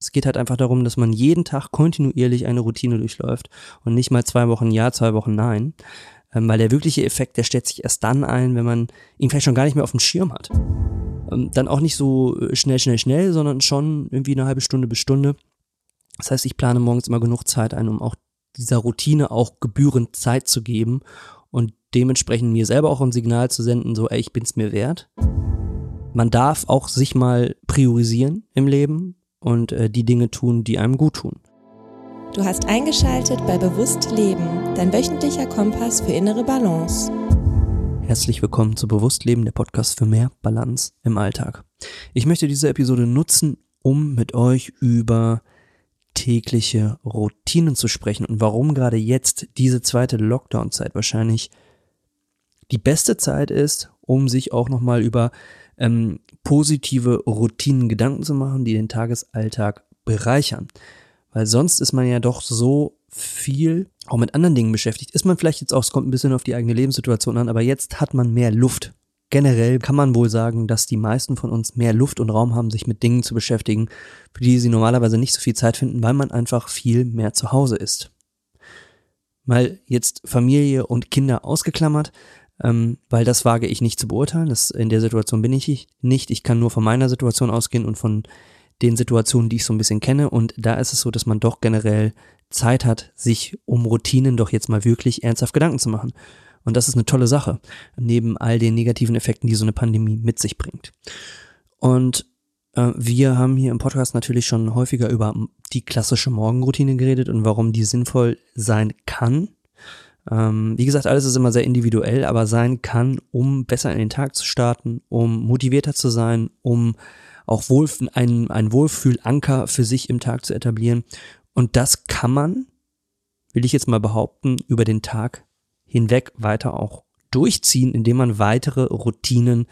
Es geht halt einfach darum, dass man jeden Tag kontinuierlich eine Routine durchläuft und nicht mal zwei Wochen ja, zwei Wochen nein. Ähm, weil der wirkliche Effekt, der stellt sich erst dann ein, wenn man ihn vielleicht schon gar nicht mehr auf dem Schirm hat. Ähm, dann auch nicht so äh, schnell, schnell, schnell, sondern schon irgendwie eine halbe Stunde bis Stunde. Das heißt, ich plane morgens immer genug Zeit ein, um auch dieser Routine auch gebührend Zeit zu geben und dementsprechend mir selber auch ein Signal zu senden, so, ey, ich bin's mir wert. Man darf auch sich mal priorisieren im Leben und äh, die Dinge tun, die einem gut tun. Du hast eingeschaltet bei Bewusst Leben, dein wöchentlicher Kompass für innere Balance. Herzlich willkommen zu Bewusst Leben, der Podcast für mehr Balance im Alltag. Ich möchte diese Episode nutzen, um mit euch über tägliche Routinen zu sprechen und warum gerade jetzt diese zweite Lockdown-Zeit wahrscheinlich die beste Zeit ist, um sich auch nochmal über ähm, positive Routinen Gedanken zu machen, die den Tagesalltag bereichern. Weil sonst ist man ja doch so viel auch mit anderen Dingen beschäftigt. Ist man vielleicht jetzt auch, es kommt ein bisschen auf die eigene Lebenssituation an, aber jetzt hat man mehr Luft. Generell kann man wohl sagen, dass die meisten von uns mehr Luft und Raum haben, sich mit Dingen zu beschäftigen, für die sie normalerweise nicht so viel Zeit finden, weil man einfach viel mehr zu Hause ist. Mal jetzt Familie und Kinder ausgeklammert, ähm, weil das wage ich nicht zu beurteilen. Das, in der Situation bin ich nicht. Ich kann nur von meiner Situation ausgehen und von den Situationen, die ich so ein bisschen kenne. Und da ist es so, dass man doch generell Zeit hat, sich um Routinen doch jetzt mal wirklich ernsthaft Gedanken zu machen. Und das ist eine tolle Sache, neben all den negativen Effekten, die so eine Pandemie mit sich bringt. Und äh, wir haben hier im Podcast natürlich schon häufiger über die klassische Morgenroutine geredet und warum die sinnvoll sein kann. Ähm, wie gesagt, alles ist immer sehr individuell, aber sein kann, um besser in den Tag zu starten, um motivierter zu sein, um auch wohl, einen, einen Wohlfühlanker für sich im Tag zu etablieren. Und das kann man, will ich jetzt mal behaupten, über den Tag hinweg weiter auch durchziehen, indem man weitere Routinen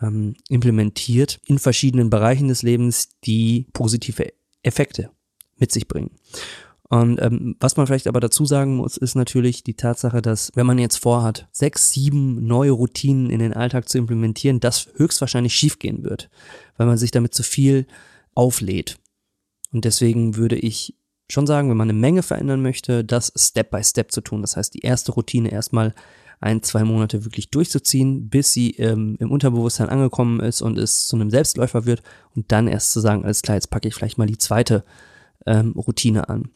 ähm, implementiert in verschiedenen Bereichen des Lebens, die positive Effekte mit sich bringen. Und ähm, was man vielleicht aber dazu sagen muss, ist natürlich die Tatsache, dass wenn man jetzt vorhat, sechs, sieben neue Routinen in den Alltag zu implementieren, das höchstwahrscheinlich schiefgehen wird, weil man sich damit zu viel auflädt. Und deswegen würde ich schon sagen, wenn man eine Menge verändern möchte, das Step by Step zu tun. Das heißt, die erste Routine erstmal ein, zwei Monate wirklich durchzuziehen, bis sie ähm, im Unterbewusstsein angekommen ist und es zu einem Selbstläufer wird und dann erst zu sagen, alles klar, jetzt packe ich vielleicht mal die zweite ähm, Routine an.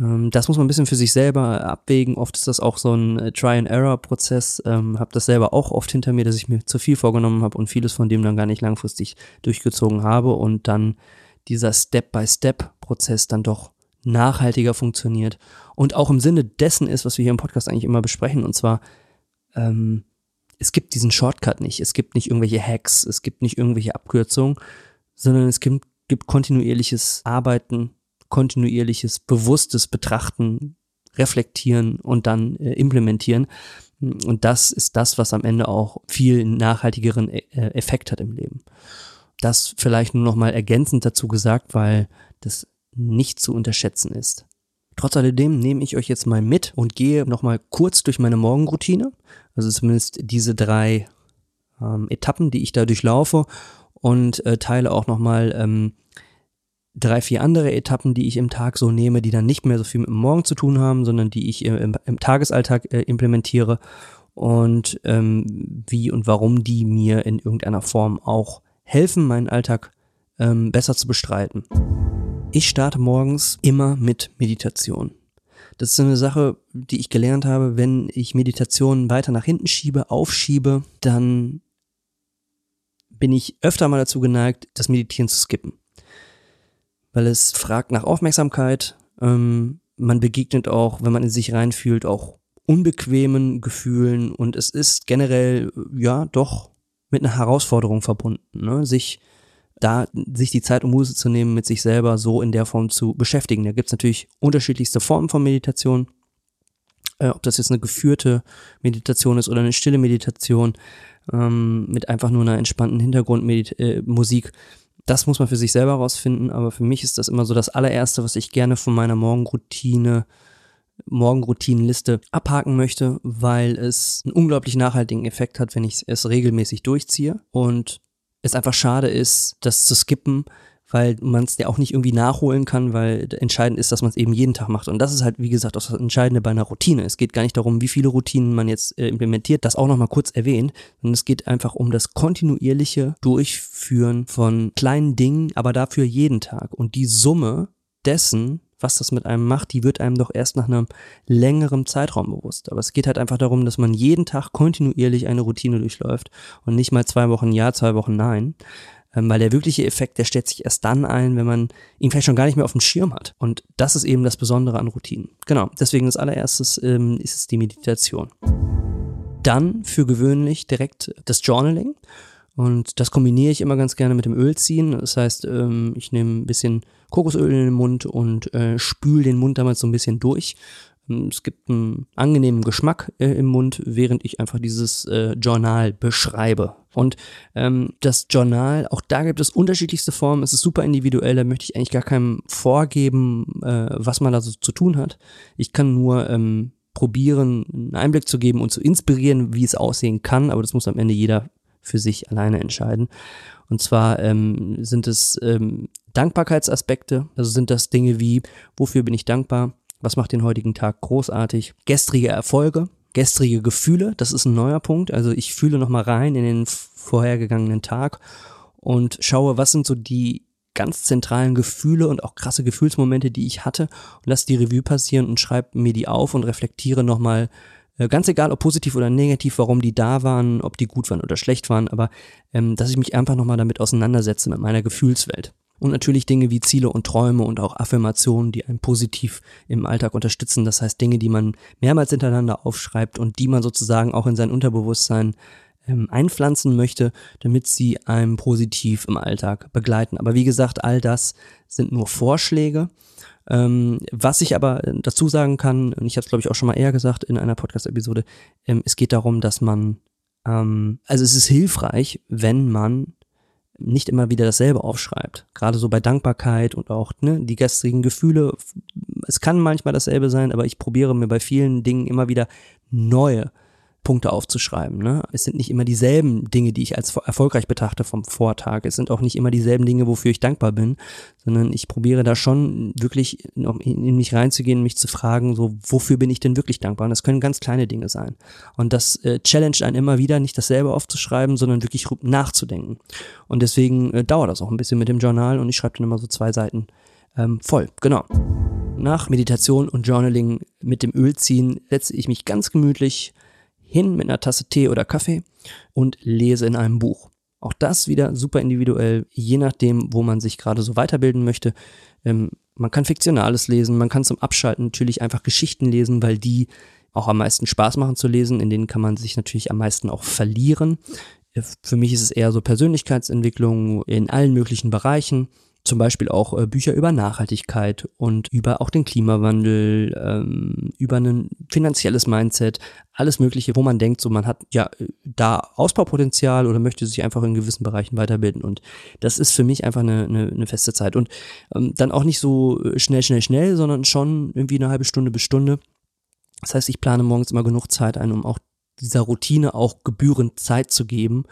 Ähm, das muss man ein bisschen für sich selber abwägen. Oft ist das auch so ein äh, Try-and-Error-Prozess. Ähm, habe das selber auch oft hinter mir, dass ich mir zu viel vorgenommen habe und vieles von dem dann gar nicht langfristig durchgezogen habe und dann dieser Step-by-Step-Prozess dann doch nachhaltiger funktioniert und auch im Sinne dessen ist, was wir hier im Podcast eigentlich immer besprechen, und zwar ähm, es gibt diesen Shortcut nicht, es gibt nicht irgendwelche Hacks, es gibt nicht irgendwelche Abkürzungen, sondern es gibt, gibt kontinuierliches Arbeiten kontinuierliches, bewusstes Betrachten, Reflektieren und dann äh, implementieren. Und das ist das, was am Ende auch viel nachhaltigeren äh, Effekt hat im Leben. Das vielleicht nur noch mal ergänzend dazu gesagt, weil das nicht zu unterschätzen ist. Trotz alledem nehme ich euch jetzt mal mit und gehe noch mal kurz durch meine Morgenroutine, also zumindest diese drei ähm, Etappen, die ich da durchlaufe und äh, teile auch noch mal ähm, drei, vier andere Etappen, die ich im Tag so nehme, die dann nicht mehr so viel mit dem Morgen zu tun haben, sondern die ich im, im Tagesalltag äh, implementiere und ähm, wie und warum die mir in irgendeiner Form auch helfen, meinen Alltag ähm, besser zu bestreiten. Ich starte morgens immer mit Meditation. Das ist eine Sache, die ich gelernt habe, wenn ich Meditation weiter nach hinten schiebe, aufschiebe, dann bin ich öfter mal dazu geneigt, das Meditieren zu skippen weil es fragt nach Aufmerksamkeit. Ähm, man begegnet auch, wenn man in sich reinfühlt, auch unbequemen Gefühlen und es ist generell, ja, doch mit einer Herausforderung verbunden, ne? sich da, sich die Zeit und Muße zu nehmen, mit sich selber so in der Form zu beschäftigen. Da gibt's natürlich unterschiedlichste Formen von Meditation. Äh, ob das jetzt eine geführte Meditation ist oder eine stille Meditation ähm, mit einfach nur einer entspannten Hintergrundmusik. Äh, das muss man für sich selber rausfinden, aber für mich ist das immer so das allererste, was ich gerne von meiner Morgenroutine, Morgenroutinenliste abhaken möchte, weil es einen unglaublich nachhaltigen Effekt hat, wenn ich es regelmäßig durchziehe und es einfach schade ist, das zu skippen, weil man es ja auch nicht irgendwie nachholen kann, weil entscheidend ist, dass man es eben jeden Tag macht. Und das ist halt, wie gesagt, auch das Entscheidende bei einer Routine. Es geht gar nicht darum, wie viele Routinen man jetzt äh, implementiert, das auch nochmal kurz erwähnt, sondern es geht einfach um das kontinuierliche Durchführen von kleinen Dingen, aber dafür jeden Tag. Und die Summe dessen, was das mit einem macht, die wird einem doch erst nach einem längeren Zeitraum bewusst. Aber es geht halt einfach darum, dass man jeden Tag kontinuierlich eine Routine durchläuft und nicht mal zwei Wochen ja, zwei Wochen nein. Ähm, weil der wirkliche Effekt, der stellt sich erst dann ein, wenn man ihn vielleicht schon gar nicht mehr auf dem Schirm hat. Und das ist eben das Besondere an Routinen. Genau, deswegen als allererstes ähm, ist es die Meditation. Dann für gewöhnlich direkt das Journaling. Und das kombiniere ich immer ganz gerne mit dem Ölziehen. Das heißt, ähm, ich nehme ein bisschen Kokosöl in den Mund und äh, spül den Mund damals so ein bisschen durch. Ähm, es gibt einen angenehmen Geschmack äh, im Mund, während ich einfach dieses äh, Journal beschreibe. Und ähm, das Journal, auch da gibt es unterschiedlichste Formen. Es ist super individuell. Da möchte ich eigentlich gar keinem vorgeben, äh, was man da so zu tun hat. Ich kann nur ähm, probieren, einen Einblick zu geben und zu inspirieren, wie es aussehen kann. Aber das muss am Ende jeder für sich alleine entscheiden. Und zwar ähm, sind es ähm, Dankbarkeitsaspekte. Also sind das Dinge wie, wofür bin ich dankbar? Was macht den heutigen Tag großartig? Gestrige Erfolge, gestrige Gefühle, das ist ein neuer Punkt. Also ich fühle nochmal rein in den vorhergegangenen Tag und schaue, was sind so die ganz zentralen Gefühle und auch krasse Gefühlsmomente, die ich hatte und lasse die Revue passieren und schreibe mir die auf und reflektiere nochmal, äh, ganz egal ob positiv oder negativ, warum die da waren, ob die gut waren oder schlecht waren, aber ähm, dass ich mich einfach nochmal damit auseinandersetze mit meiner Gefühlswelt. Und natürlich Dinge wie Ziele und Träume und auch Affirmationen, die einen positiv im Alltag unterstützen. Das heißt Dinge, die man mehrmals hintereinander aufschreibt und die man sozusagen auch in sein Unterbewusstsein ähm, einpflanzen möchte, damit sie einem positiv im Alltag begleiten. Aber wie gesagt, all das sind nur Vorschläge. Ähm, was ich aber dazu sagen kann, und ich habe es glaube ich auch schon mal eher gesagt in einer Podcast-Episode, ähm, es geht darum, dass man, ähm, also es ist hilfreich, wenn man nicht immer wieder dasselbe aufschreibt. Gerade so bei Dankbarkeit und auch ne, die gestrigen Gefühle. Es kann manchmal dasselbe sein, aber ich probiere mir bei vielen Dingen immer wieder neue Punkte aufzuschreiben. Ne? Es sind nicht immer dieselben Dinge, die ich als erfolgreich betrachte vom Vortag. Es sind auch nicht immer dieselben Dinge, wofür ich dankbar bin, sondern ich probiere da schon wirklich in mich reinzugehen, mich zu fragen, so wofür bin ich denn wirklich dankbar? Und das können ganz kleine Dinge sein. Und das äh, challenge einen immer wieder, nicht dasselbe aufzuschreiben, sondern wirklich nachzudenken. Und deswegen äh, dauert das auch ein bisschen mit dem Journal und ich schreibe dann immer so zwei Seiten ähm, voll. Genau. Nach Meditation und Journaling mit dem Ölziehen setze ich mich ganz gemütlich hin mit einer Tasse Tee oder Kaffee und lese in einem Buch. Auch das wieder super individuell, je nachdem, wo man sich gerade so weiterbilden möchte. Ähm, man kann Fiktionales lesen, man kann zum Abschalten natürlich einfach Geschichten lesen, weil die auch am meisten Spaß machen zu lesen. In denen kann man sich natürlich am meisten auch verlieren. Äh, für mich ist es eher so Persönlichkeitsentwicklung in allen möglichen Bereichen zum Beispiel auch äh, Bücher über Nachhaltigkeit und über auch den Klimawandel, ähm, über ein finanzielles Mindset, alles Mögliche, wo man denkt, so man hat ja äh, da Ausbaupotenzial oder möchte sich einfach in gewissen Bereichen weiterbilden. Und das ist für mich einfach eine, eine, eine feste Zeit. Und ähm, dann auch nicht so äh, schnell, schnell, schnell, sondern schon irgendwie eine halbe Stunde bis Stunde. Das heißt, ich plane morgens immer genug Zeit ein, um auch dieser Routine auch gebührend Zeit zu geben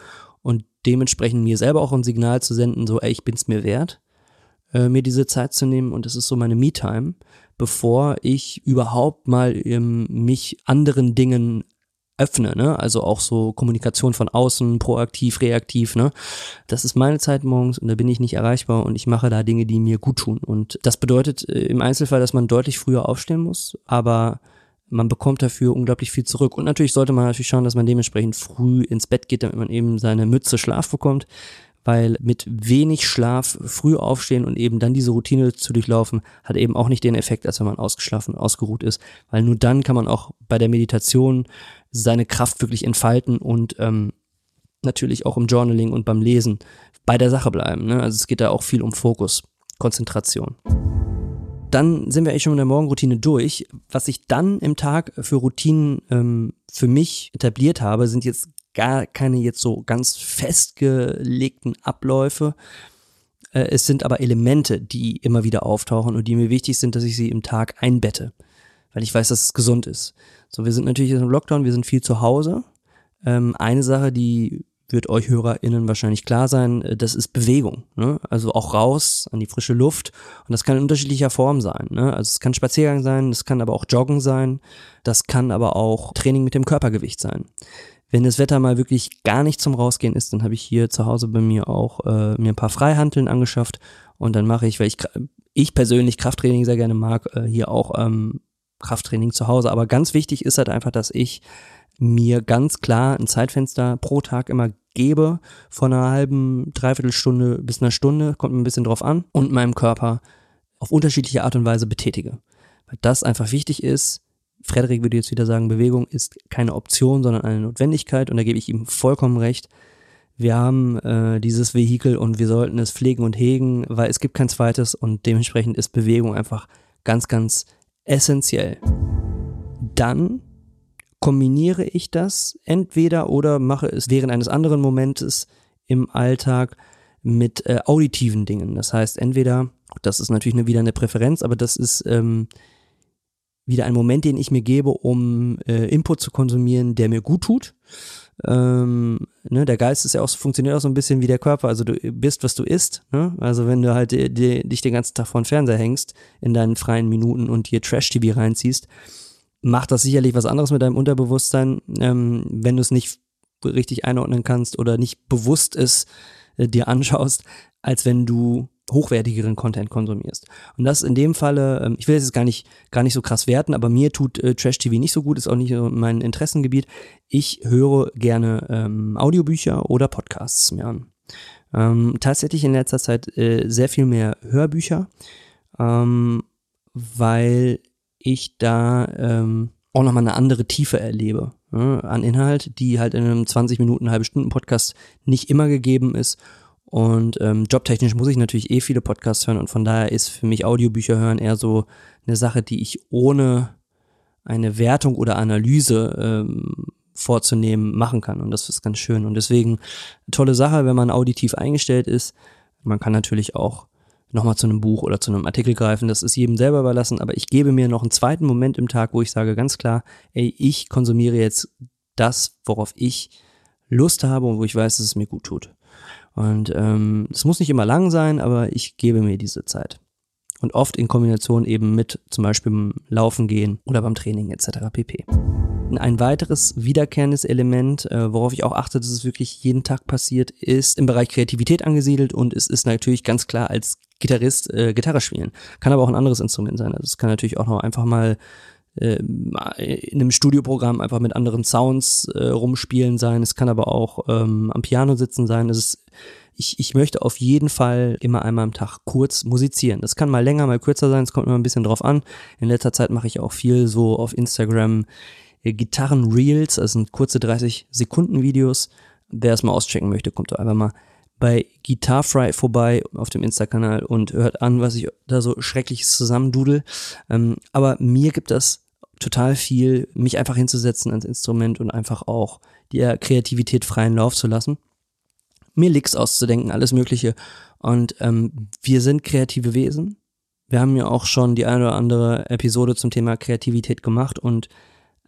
und dementsprechend mir selber auch ein Signal zu senden, so, ey, ich bin's mir wert äh, mir diese Zeit zu nehmen und das ist so meine Me-Time, bevor ich überhaupt mal ähm, mich anderen Dingen öffne, ne? Also auch so Kommunikation von außen, proaktiv, reaktiv, ne? Das ist meine Zeit morgens und da bin ich nicht erreichbar und ich mache da Dinge, die mir gut tun. Und das bedeutet äh, im Einzelfall, dass man deutlich früher aufstehen muss, aber man bekommt dafür unglaublich viel zurück. Und natürlich sollte man natürlich schauen, dass man dementsprechend früh ins Bett geht, damit man eben seine Mütze Schlaf bekommt weil mit wenig Schlaf früh aufstehen und eben dann diese Routine zu durchlaufen, hat eben auch nicht den Effekt, als wenn man ausgeschlafen, ausgeruht ist, weil nur dann kann man auch bei der Meditation seine Kraft wirklich entfalten und ähm, natürlich auch im Journaling und beim Lesen bei der Sache bleiben. Ne? Also es geht da auch viel um Fokus, Konzentration. Dann sind wir eigentlich schon mit der Morgenroutine durch. Was ich dann im Tag für Routinen ähm, für mich etabliert habe, sind jetzt gar keine jetzt so ganz festgelegten Abläufe. Äh, es sind aber Elemente, die immer wieder auftauchen und die mir wichtig sind, dass ich sie im Tag einbette, weil ich weiß, dass es gesund ist. So, wir sind natürlich im Lockdown, wir sind viel zu Hause. Ähm, eine Sache, die wird euch HörerInnen wahrscheinlich klar sein, äh, das ist Bewegung. Ne? Also auch raus an die frische Luft. Und das kann in unterschiedlicher Form sein. Ne? Also es kann Spaziergang sein, es kann aber auch Joggen sein, das kann aber auch Training mit dem Körpergewicht sein. Wenn das Wetter mal wirklich gar nicht zum Rausgehen ist, dann habe ich hier zu Hause bei mir auch äh, mir ein paar Freihanteln angeschafft und dann mache ich, weil ich, ich persönlich Krafttraining sehr gerne mag, äh, hier auch ähm, Krafttraining zu Hause. Aber ganz wichtig ist halt einfach, dass ich mir ganz klar ein Zeitfenster pro Tag immer gebe, von einer halben, dreiviertel Stunde bis einer Stunde, kommt ein bisschen drauf an, und meinem Körper auf unterschiedliche Art und Weise betätige. Weil das einfach wichtig ist. Frederik würde jetzt wieder sagen, Bewegung ist keine Option, sondern eine Notwendigkeit und da gebe ich ihm vollkommen recht. Wir haben äh, dieses Vehikel und wir sollten es pflegen und hegen, weil es gibt kein zweites und dementsprechend ist Bewegung einfach ganz, ganz essentiell. Dann kombiniere ich das entweder oder mache es während eines anderen Momentes im Alltag mit äh, auditiven Dingen. Das heißt, entweder, das ist natürlich wieder eine Präferenz, aber das ist ähm, wieder ein Moment, den ich mir gebe, um äh, Input zu konsumieren, der mir gut tut. Ähm, ne, der Geist ist ja auch, funktioniert auch so ein bisschen wie der Körper. Also du bist, was du isst. Ne? Also wenn du halt die, die, dich den ganzen Tag vor den Fernseher hängst in deinen freien Minuten und dir Trash-TV reinziehst, macht das sicherlich was anderes mit deinem Unterbewusstsein, ähm, wenn du es nicht richtig einordnen kannst oder nicht bewusst ist, äh, dir anschaust, als wenn du hochwertigeren Content konsumierst. Und das in dem Falle, ähm, ich will jetzt gar nicht, gar nicht so krass werten, aber mir tut äh, Trash TV nicht so gut, ist auch nicht so mein Interessengebiet. Ich höre gerne ähm, Audiobücher oder Podcasts mir an. Ähm, tatsächlich in letzter Zeit äh, sehr viel mehr Hörbücher, ähm, weil ich da ähm, auch nochmal eine andere Tiefe erlebe ja, an Inhalt, die halt in einem 20 Minuten, halbe Stunden Podcast nicht immer gegeben ist. Und ähm, jobtechnisch muss ich natürlich eh viele Podcasts hören und von daher ist für mich Audiobücher hören eher so eine Sache, die ich ohne eine Wertung oder Analyse ähm, vorzunehmen machen kann. Und das ist ganz schön. Und deswegen tolle Sache, wenn man auditiv eingestellt ist. Man kann natürlich auch nochmal zu einem Buch oder zu einem Artikel greifen. Das ist jedem selber überlassen, aber ich gebe mir noch einen zweiten Moment im Tag, wo ich sage ganz klar, ey, ich konsumiere jetzt das, worauf ich Lust habe und wo ich weiß, dass es mir gut tut. Und ähm, es muss nicht immer lang sein, aber ich gebe mir diese Zeit. Und oft in Kombination eben mit zum Beispiel beim Laufen gehen oder beim Training etc. pp. Ein weiteres wiederkehrendes Element, äh, worauf ich auch achte, dass es wirklich jeden Tag passiert, ist im Bereich Kreativität angesiedelt und es ist natürlich ganz klar als Gitarrist äh, Gitarre spielen. Kann aber auch ein anderes Instrument sein. Also es kann natürlich auch noch einfach mal äh, in einem Studioprogramm einfach mit anderen Sounds äh, rumspielen sein. Es kann aber auch ähm, am Piano sitzen sein. Es ist, ich, ich möchte auf jeden Fall immer einmal am Tag kurz musizieren. Das kann mal länger, mal kürzer sein. Es kommt immer ein bisschen drauf an. In letzter Zeit mache ich auch viel so auf Instagram äh, Gitarren-Reels. Das sind kurze 30 Sekunden Videos. Wer es mal auschecken möchte, kommt doch einfach mal bei Guitarfry vorbei auf dem Insta-Kanal und hört an, was ich da so schreckliches zusammendudel. Ähm, aber mir gibt das total viel, mich einfach hinzusetzen ans Instrument und einfach auch der Kreativität freien Lauf zu lassen. Mir Licks auszudenken, alles Mögliche. Und ähm, wir sind kreative Wesen. Wir haben ja auch schon die eine oder andere Episode zum Thema Kreativität gemacht und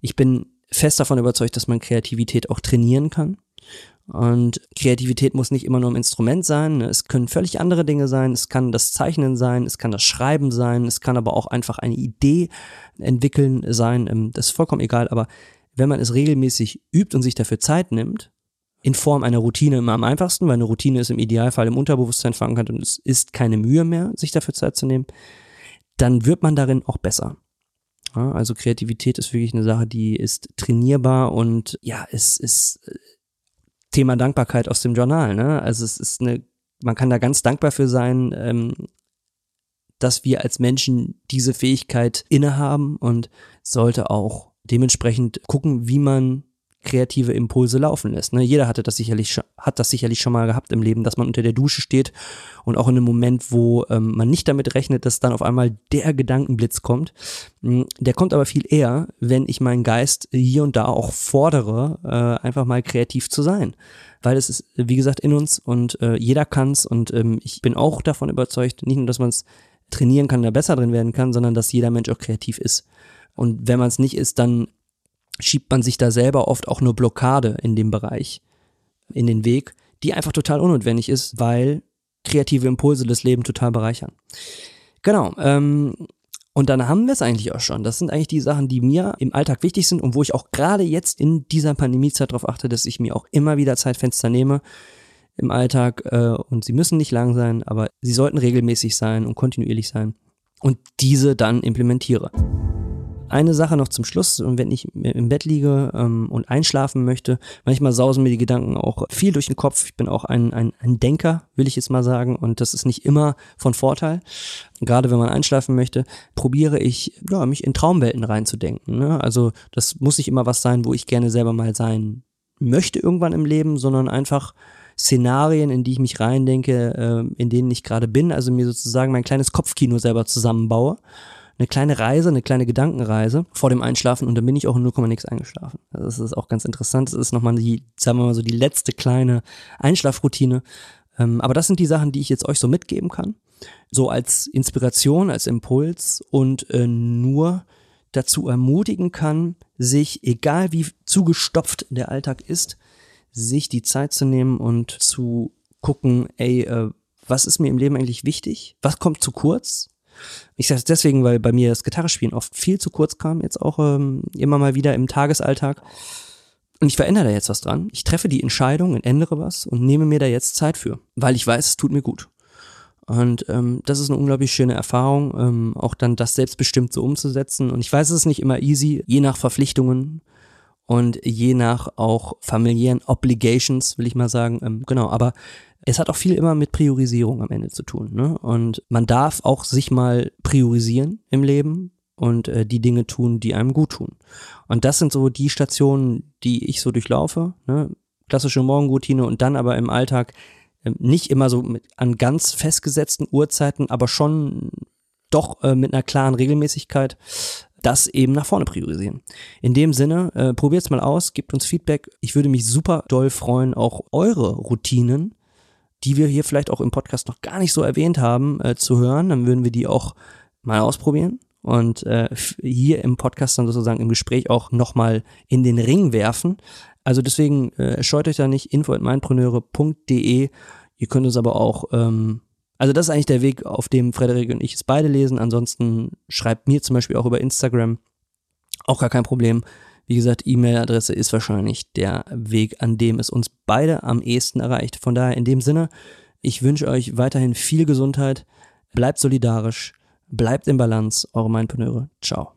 ich bin fest davon überzeugt, dass man Kreativität auch trainieren kann. Und Kreativität muss nicht immer nur ein Instrument sein. Es können völlig andere Dinge sein. Es kann das Zeichnen sein, es kann das Schreiben sein, es kann aber auch einfach eine Idee entwickeln sein. Ähm, das ist vollkommen egal. Aber wenn man es regelmäßig übt und sich dafür Zeit nimmt, in Form einer Routine immer am einfachsten, weil eine Routine ist im Idealfall im Unterbewusstsein verankert und es ist keine Mühe mehr, sich dafür Zeit zu nehmen, dann wird man darin auch besser. Ja, also Kreativität ist wirklich eine Sache, die ist trainierbar und ja, es ist Thema Dankbarkeit aus dem Journal. Ne? Also es ist eine, man kann da ganz dankbar für sein, ähm, dass wir als Menschen diese Fähigkeit innehaben und sollte auch dementsprechend gucken, wie man kreative Impulse laufen lässt. Ne? Jeder hatte das sicherlich hat das sicherlich schon mal gehabt im Leben, dass man unter der Dusche steht und auch in einem Moment, wo ähm, man nicht damit rechnet, dass dann auf einmal der Gedankenblitz kommt. Hm, der kommt aber viel eher, wenn ich meinen Geist hier und da auch fordere, äh, einfach mal kreativ zu sein. Weil es ist, wie gesagt, in uns und äh, jeder kann's und ähm, ich bin auch davon überzeugt, nicht nur, dass man es trainieren kann, da besser drin werden kann, sondern dass jeder Mensch auch kreativ ist. Und wenn man es nicht ist, dann schiebt man sich da selber oft auch nur Blockade in dem Bereich in den Weg, die einfach total unnotwendig ist, weil kreative Impulse das Leben total bereichern. Genau. Ähm, und dann haben wir es eigentlich auch schon. Das sind eigentlich die Sachen, die mir im Alltag wichtig sind und wo ich auch gerade jetzt in dieser Pandemiezeit darauf achte, dass ich mir auch immer wieder Zeitfenster nehme im Alltag. Äh, und sie müssen nicht lang sein, aber sie sollten regelmäßig sein und kontinuierlich sein. Und diese dann implementiere. Eine Sache noch zum Schluss, wenn ich im Bett liege ähm, und einschlafen möchte, manchmal sausen mir die Gedanken auch viel durch den Kopf. Ich bin auch ein, ein, ein Denker, will ich jetzt mal sagen, und das ist nicht immer von Vorteil. Gerade wenn man einschlafen möchte, probiere ich, ja, mich in Traumwelten reinzudenken. Ne? Also das muss nicht immer was sein, wo ich gerne selber mal sein möchte irgendwann im Leben, sondern einfach Szenarien, in die ich mich reindenke, äh, in denen ich gerade bin, also mir sozusagen mein kleines Kopfkino selber zusammenbaue eine kleine Reise, eine kleine Gedankenreise vor dem Einschlafen und dann bin ich auch in 0, nix eingeschlafen. Das ist auch ganz interessant. Das ist nochmal die, sagen wir mal so, die letzte kleine Einschlafroutine. Ähm, aber das sind die Sachen, die ich jetzt euch so mitgeben kann. So als Inspiration, als Impuls und äh, nur dazu ermutigen kann, sich, egal wie zugestopft der Alltag ist, sich die Zeit zu nehmen und zu gucken, ey, äh, was ist mir im Leben eigentlich wichtig? Was kommt zu kurz? Ich sage es deswegen, weil bei mir das Gitarrespielen oft viel zu kurz kam, jetzt auch ähm, immer mal wieder im Tagesalltag. Und ich verändere da jetzt was dran. Ich treffe die Entscheidung und ändere was und nehme mir da jetzt Zeit für, weil ich weiß, es tut mir gut. Und ähm, das ist eine unglaublich schöne Erfahrung, ähm, auch dann das selbstbestimmt so umzusetzen. Und ich weiß, es ist nicht immer easy, je nach Verpflichtungen und je nach auch familiären Obligations, will ich mal sagen. Ähm, genau, aber es hat auch viel immer mit Priorisierung am Ende zu tun. Ne? Und man darf auch sich mal priorisieren im Leben und äh, die Dinge tun, die einem gut tun. Und das sind so die Stationen, die ich so durchlaufe. Ne? Klassische Morgenroutine und dann aber im Alltag äh, nicht immer so mit, an ganz festgesetzten Uhrzeiten, aber schon doch äh, mit einer klaren Regelmäßigkeit das eben nach vorne priorisieren. In dem Sinne, äh, probiert's mal aus, gebt uns Feedback. Ich würde mich super doll freuen, auch eure Routinen die wir hier vielleicht auch im Podcast noch gar nicht so erwähnt haben, äh, zu hören. Dann würden wir die auch mal ausprobieren und äh, hier im Podcast dann sozusagen im Gespräch auch nochmal in den Ring werfen. Also deswegen äh, scheut euch da nicht, info.meinpreneure.de. Ihr könnt uns aber auch, ähm, also das ist eigentlich der Weg, auf dem Frederik und ich es beide lesen. Ansonsten schreibt mir zum Beispiel auch über Instagram. Auch gar kein Problem. Wie gesagt, E-Mail-Adresse ist wahrscheinlich der Weg, an dem es uns beide am ehesten erreicht. Von daher in dem Sinne, ich wünsche euch weiterhin viel Gesundheit, bleibt solidarisch, bleibt in Balance, eure Mindpreneure. Ciao.